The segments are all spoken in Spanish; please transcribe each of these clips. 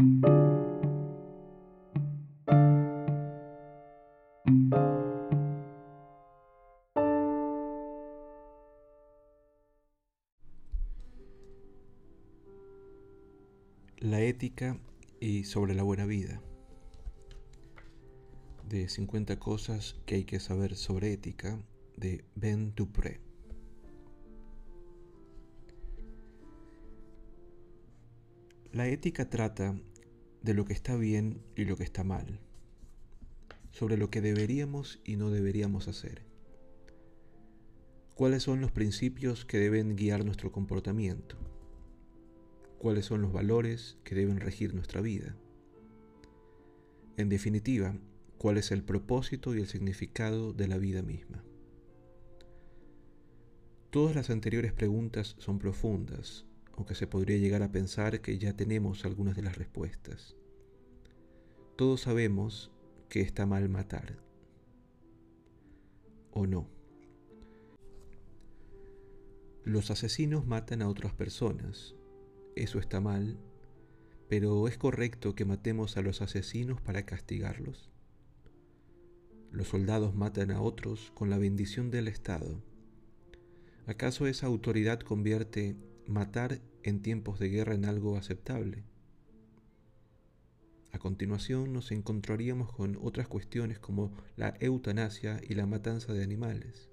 La ética y sobre la buena vida. De 50 cosas que hay que saber sobre ética de Ben Dupré. La ética trata de lo que está bien y lo que está mal, sobre lo que deberíamos y no deberíamos hacer. ¿Cuáles son los principios que deben guiar nuestro comportamiento? cuáles son los valores que deben regir nuestra vida. En definitiva, cuál es el propósito y el significado de la vida misma. Todas las anteriores preguntas son profundas, aunque se podría llegar a pensar que ya tenemos algunas de las respuestas. Todos sabemos que está mal matar. ¿O no? Los asesinos matan a otras personas, eso está mal, pero ¿es correcto que matemos a los asesinos para castigarlos? Los soldados matan a otros con la bendición del Estado. ¿Acaso esa autoridad convierte matar en tiempos de guerra en algo aceptable? A continuación nos encontraríamos con otras cuestiones como la eutanasia y la matanza de animales.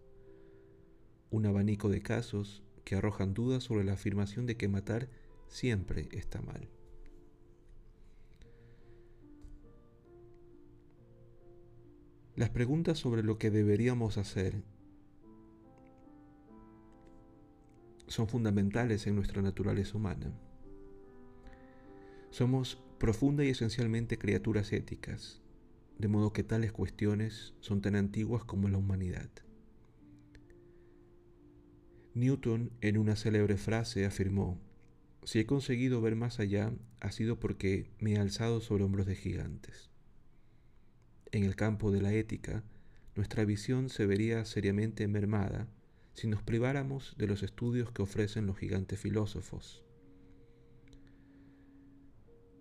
Un abanico de casos que arrojan dudas sobre la afirmación de que matar siempre está mal. Las preguntas sobre lo que deberíamos hacer son fundamentales en nuestra naturaleza humana. Somos profunda y esencialmente criaturas éticas, de modo que tales cuestiones son tan antiguas como la humanidad. Newton en una célebre frase afirmó, si he conseguido ver más allá, ha sido porque me he alzado sobre hombros de gigantes. En el campo de la ética, nuestra visión se vería seriamente mermada si nos priváramos de los estudios que ofrecen los gigantes filósofos.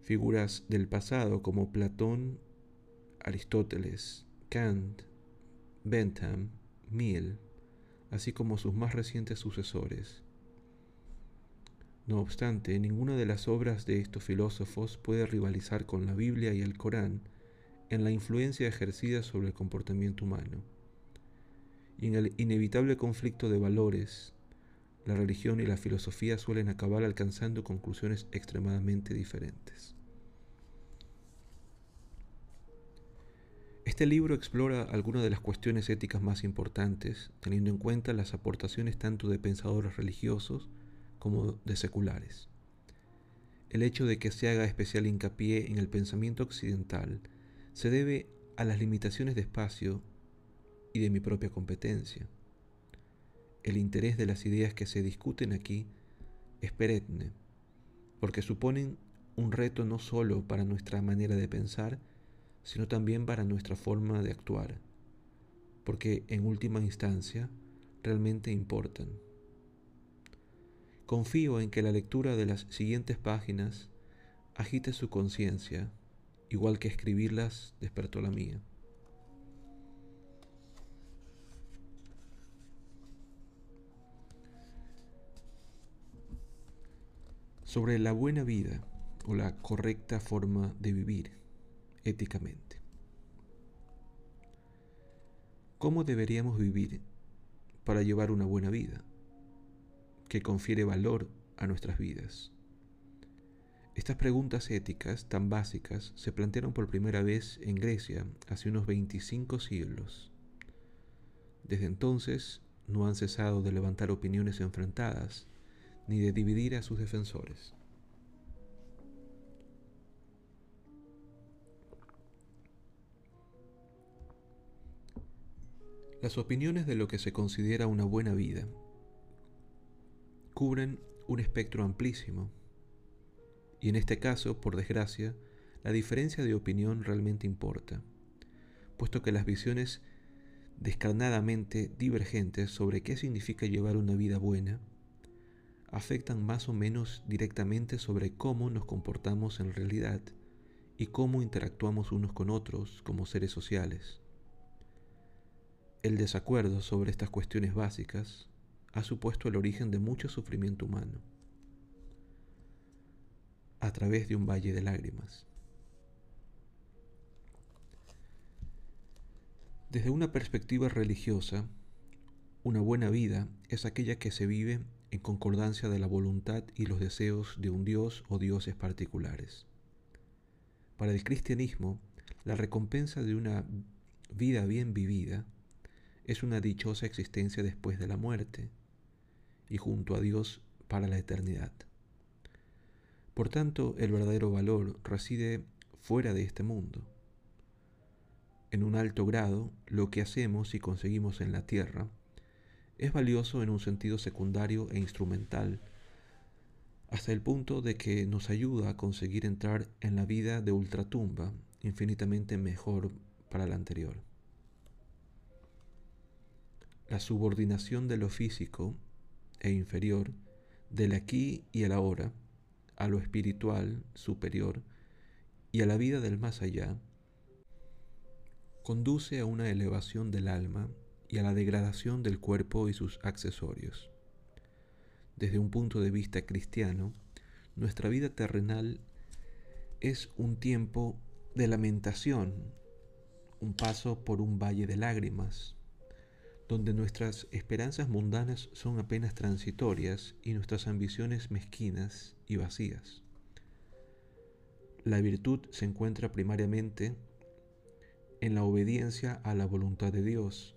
Figuras del pasado como Platón, Aristóteles, Kant, Bentham, Mill, así como sus más recientes sucesores, no obstante, ninguna de las obras de estos filósofos puede rivalizar con la Biblia y el Corán en la influencia ejercida sobre el comportamiento humano. Y en el inevitable conflicto de valores, la religión y la filosofía suelen acabar alcanzando conclusiones extremadamente diferentes. Este libro explora algunas de las cuestiones éticas más importantes, teniendo en cuenta las aportaciones tanto de pensadores religiosos como de seculares. El hecho de que se haga especial hincapié en el pensamiento occidental se debe a las limitaciones de espacio y de mi propia competencia. El interés de las ideas que se discuten aquí es perenne, porque suponen un reto no solo para nuestra manera de pensar, sino también para nuestra forma de actuar, porque en última instancia realmente importan. Confío en que la lectura de las siguientes páginas agite su conciencia, igual que escribirlas despertó la mía. Sobre la buena vida o la correcta forma de vivir éticamente. ¿Cómo deberíamos vivir para llevar una buena vida? que confiere valor a nuestras vidas. Estas preguntas éticas tan básicas se plantearon por primera vez en Grecia hace unos 25 siglos. Desde entonces no han cesado de levantar opiniones enfrentadas ni de dividir a sus defensores. Las opiniones de lo que se considera una buena vida cubren un espectro amplísimo. Y en este caso, por desgracia, la diferencia de opinión realmente importa, puesto que las visiones descarnadamente divergentes sobre qué significa llevar una vida buena afectan más o menos directamente sobre cómo nos comportamos en realidad y cómo interactuamos unos con otros como seres sociales. El desacuerdo sobre estas cuestiones básicas ha supuesto el origen de mucho sufrimiento humano a través de un valle de lágrimas. Desde una perspectiva religiosa, una buena vida es aquella que se vive en concordancia de la voluntad y los deseos de un Dios o dioses particulares. Para el cristianismo, la recompensa de una vida bien vivida es una dichosa existencia después de la muerte y junto a Dios para la eternidad. Por tanto, el verdadero valor reside fuera de este mundo. En un alto grado, lo que hacemos y conseguimos en la tierra es valioso en un sentido secundario e instrumental hasta el punto de que nos ayuda a conseguir entrar en la vida de ultratumba infinitamente mejor para la anterior. La subordinación de lo físico e inferior, del aquí y el ahora, a lo espiritual superior y a la vida del más allá, conduce a una elevación del alma y a la degradación del cuerpo y sus accesorios. Desde un punto de vista cristiano, nuestra vida terrenal es un tiempo de lamentación, un paso por un valle de lágrimas, donde nuestras esperanzas mundanas son apenas transitorias y nuestras ambiciones mezquinas y vacías. La virtud se encuentra primariamente en la obediencia a la voluntad de Dios,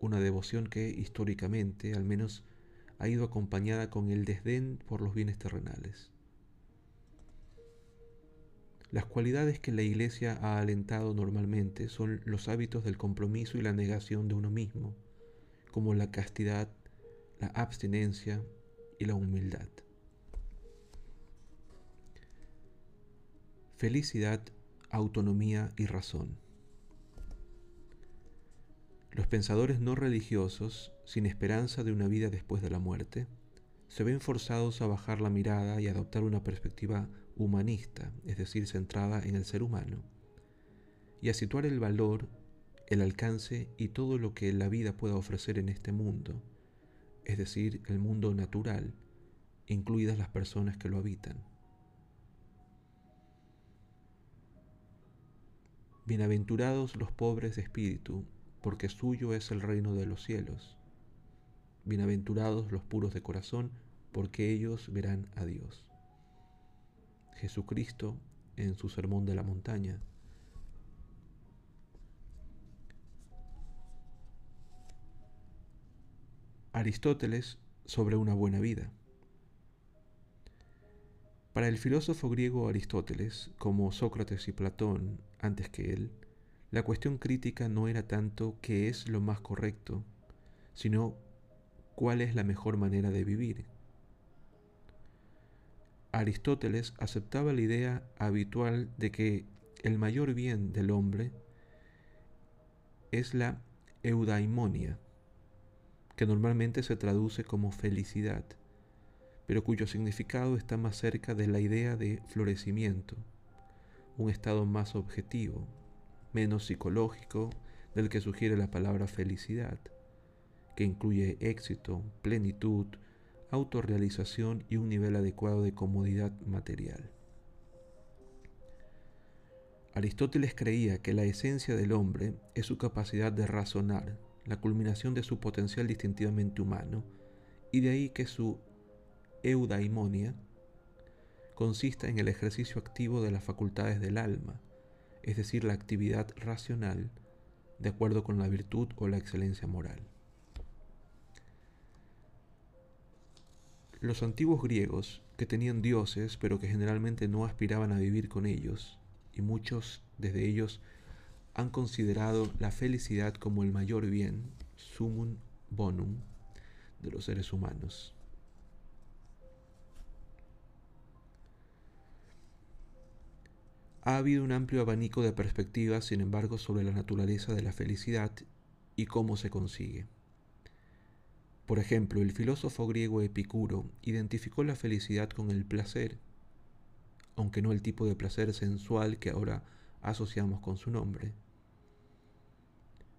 una devoción que históricamente, al menos ha ido acompañada con el desdén por los bienes terrenales. Las cualidades que la Iglesia ha alentado normalmente son los hábitos del compromiso y la negación de uno mismo, como la castidad, la abstinencia y la humildad. Felicidad, autonomía y razón. Los pensadores no religiosos, sin esperanza de una vida después de la muerte, se ven forzados a bajar la mirada y adoptar una perspectiva humanista, es decir, centrada en el ser humano, y a situar el valor, el alcance y todo lo que la vida pueda ofrecer en este mundo, es decir, el mundo natural, incluidas las personas que lo habitan. Bienaventurados los pobres de espíritu, porque suyo es el reino de los cielos. Bienaventurados los puros de corazón, porque ellos verán a Dios. Jesucristo en su Sermón de la Montaña. Aristóteles sobre una buena vida. Para el filósofo griego Aristóteles, como Sócrates y Platón antes que él, la cuestión crítica no era tanto qué es lo más correcto, sino cuál es la mejor manera de vivir. Aristóteles aceptaba la idea habitual de que el mayor bien del hombre es la eudaimonia, que normalmente se traduce como felicidad, pero cuyo significado está más cerca de la idea de florecimiento, un estado más objetivo, menos psicológico del que sugiere la palabra felicidad, que incluye éxito, plenitud, autorrealización y un nivel adecuado de comodidad material. Aristóteles creía que la esencia del hombre es su capacidad de razonar, la culminación de su potencial distintivamente humano, y de ahí que su eudaimonia consista en el ejercicio activo de las facultades del alma, es decir, la actividad racional de acuerdo con la virtud o la excelencia moral. Los antiguos griegos, que tenían dioses pero que generalmente no aspiraban a vivir con ellos, y muchos desde ellos han considerado la felicidad como el mayor bien, sumum bonum, de los seres humanos. Ha habido un amplio abanico de perspectivas, sin embargo, sobre la naturaleza de la felicidad y cómo se consigue. Por ejemplo, el filósofo griego Epicuro identificó la felicidad con el placer, aunque no el tipo de placer sensual que ahora asociamos con su nombre.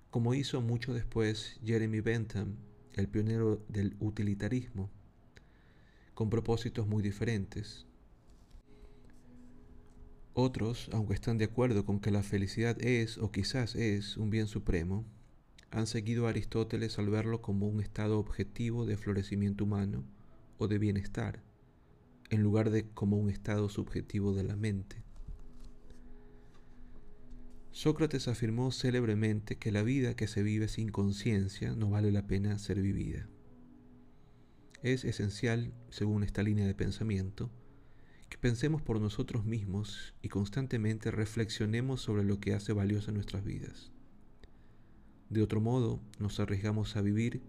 Como hizo mucho después Jeremy Bentham, el pionero del utilitarismo, con propósitos muy diferentes. Otros, aunque están de acuerdo con que la felicidad es o quizás es un bien supremo, han seguido a Aristóteles al verlo como un estado objetivo de florecimiento humano o de bienestar, en lugar de como un estado subjetivo de la mente. Sócrates afirmó célebremente que la vida que se vive sin conciencia no vale la pena ser vivida. Es esencial, según esta línea de pensamiento, que pensemos por nosotros mismos y constantemente reflexionemos sobre lo que hace valiosa nuestras vidas. De otro modo, nos arriesgamos a vivir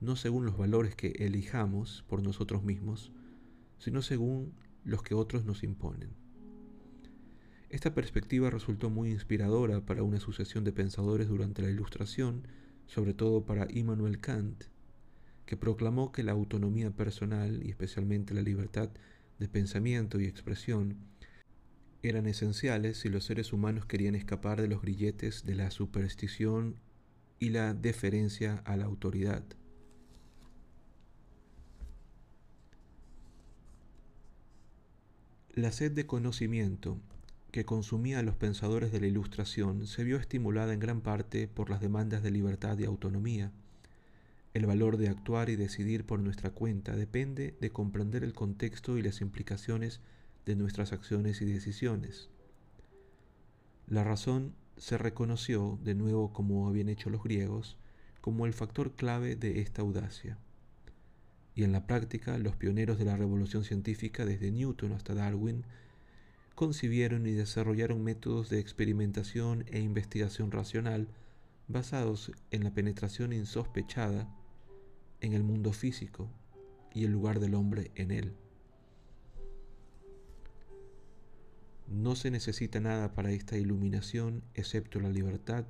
no según los valores que elijamos por nosotros mismos, sino según los que otros nos imponen. Esta perspectiva resultó muy inspiradora para una sucesión de pensadores durante la Ilustración, sobre todo para Immanuel Kant, que proclamó que la autonomía personal y especialmente la libertad de pensamiento y expresión eran esenciales si los seres humanos querían escapar de los grilletes de la superstición y la deferencia a la autoridad. La sed de conocimiento que consumía a los pensadores de la Ilustración se vio estimulada en gran parte por las demandas de libertad y autonomía. El valor de actuar y decidir por nuestra cuenta depende de comprender el contexto y las implicaciones de nuestras acciones y decisiones. La razón se reconoció, de nuevo como habían hecho los griegos, como el factor clave de esta audacia. Y en la práctica, los pioneros de la revolución científica, desde Newton hasta Darwin, concibieron y desarrollaron métodos de experimentación e investigación racional basados en la penetración insospechada en el mundo físico y el lugar del hombre en él. No se necesita nada para esta iluminación excepto la libertad,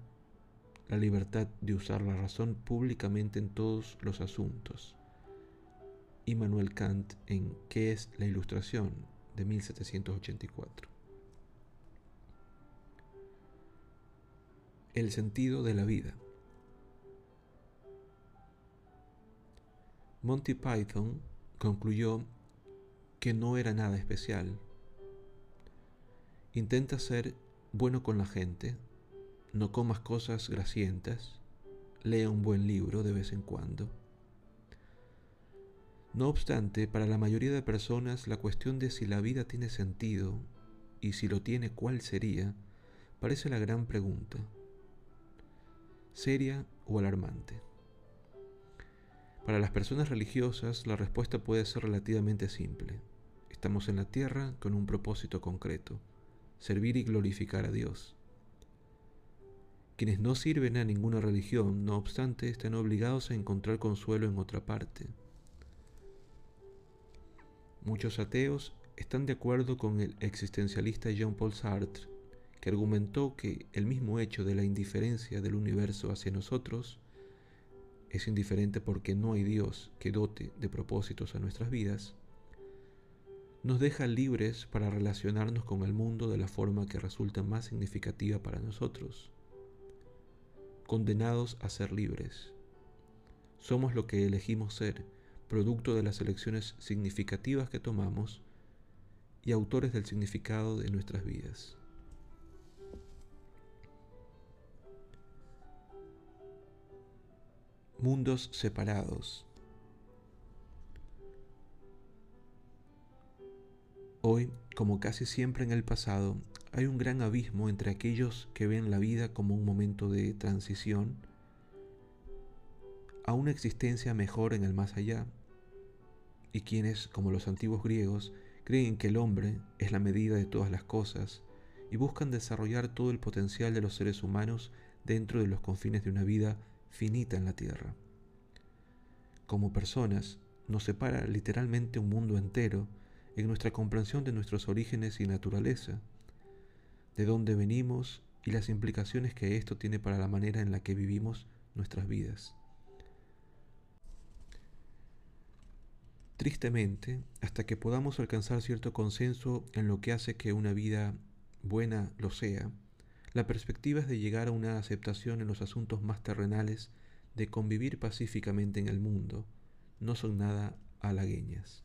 la libertad de usar la razón públicamente en todos los asuntos. Immanuel Kant en ¿Qué es la Ilustración? de 1784. El sentido de la vida. Monty Python concluyó que no era nada especial Intenta ser bueno con la gente, no comas cosas grasientas, lea un buen libro de vez en cuando. No obstante, para la mayoría de personas la cuestión de si la vida tiene sentido y si lo tiene cuál sería, parece la gran pregunta, seria o alarmante. Para las personas religiosas la respuesta puede ser relativamente simple. Estamos en la tierra con un propósito concreto servir y glorificar a Dios. Quienes no sirven a ninguna religión, no obstante, están obligados a encontrar consuelo en otra parte. Muchos ateos están de acuerdo con el existencialista Jean-Paul Sartre, que argumentó que el mismo hecho de la indiferencia del universo hacia nosotros es indiferente porque no hay Dios que dote de propósitos a nuestras vidas, nos deja libres para relacionarnos con el mundo de la forma que resulta más significativa para nosotros. Condenados a ser libres. Somos lo que elegimos ser, producto de las elecciones significativas que tomamos y autores del significado de nuestras vidas. Mundos separados. Hoy, como casi siempre en el pasado, hay un gran abismo entre aquellos que ven la vida como un momento de transición a una existencia mejor en el más allá, y quienes, como los antiguos griegos, creen que el hombre es la medida de todas las cosas y buscan desarrollar todo el potencial de los seres humanos dentro de los confines de una vida finita en la tierra. Como personas, nos separa literalmente un mundo entero en nuestra comprensión de nuestros orígenes y naturaleza, de dónde venimos y las implicaciones que esto tiene para la manera en la que vivimos nuestras vidas. Tristemente, hasta que podamos alcanzar cierto consenso en lo que hace que una vida buena lo sea, la perspectiva es de llegar a una aceptación en los asuntos más terrenales de convivir pacíficamente en el mundo, no son nada halagueñas.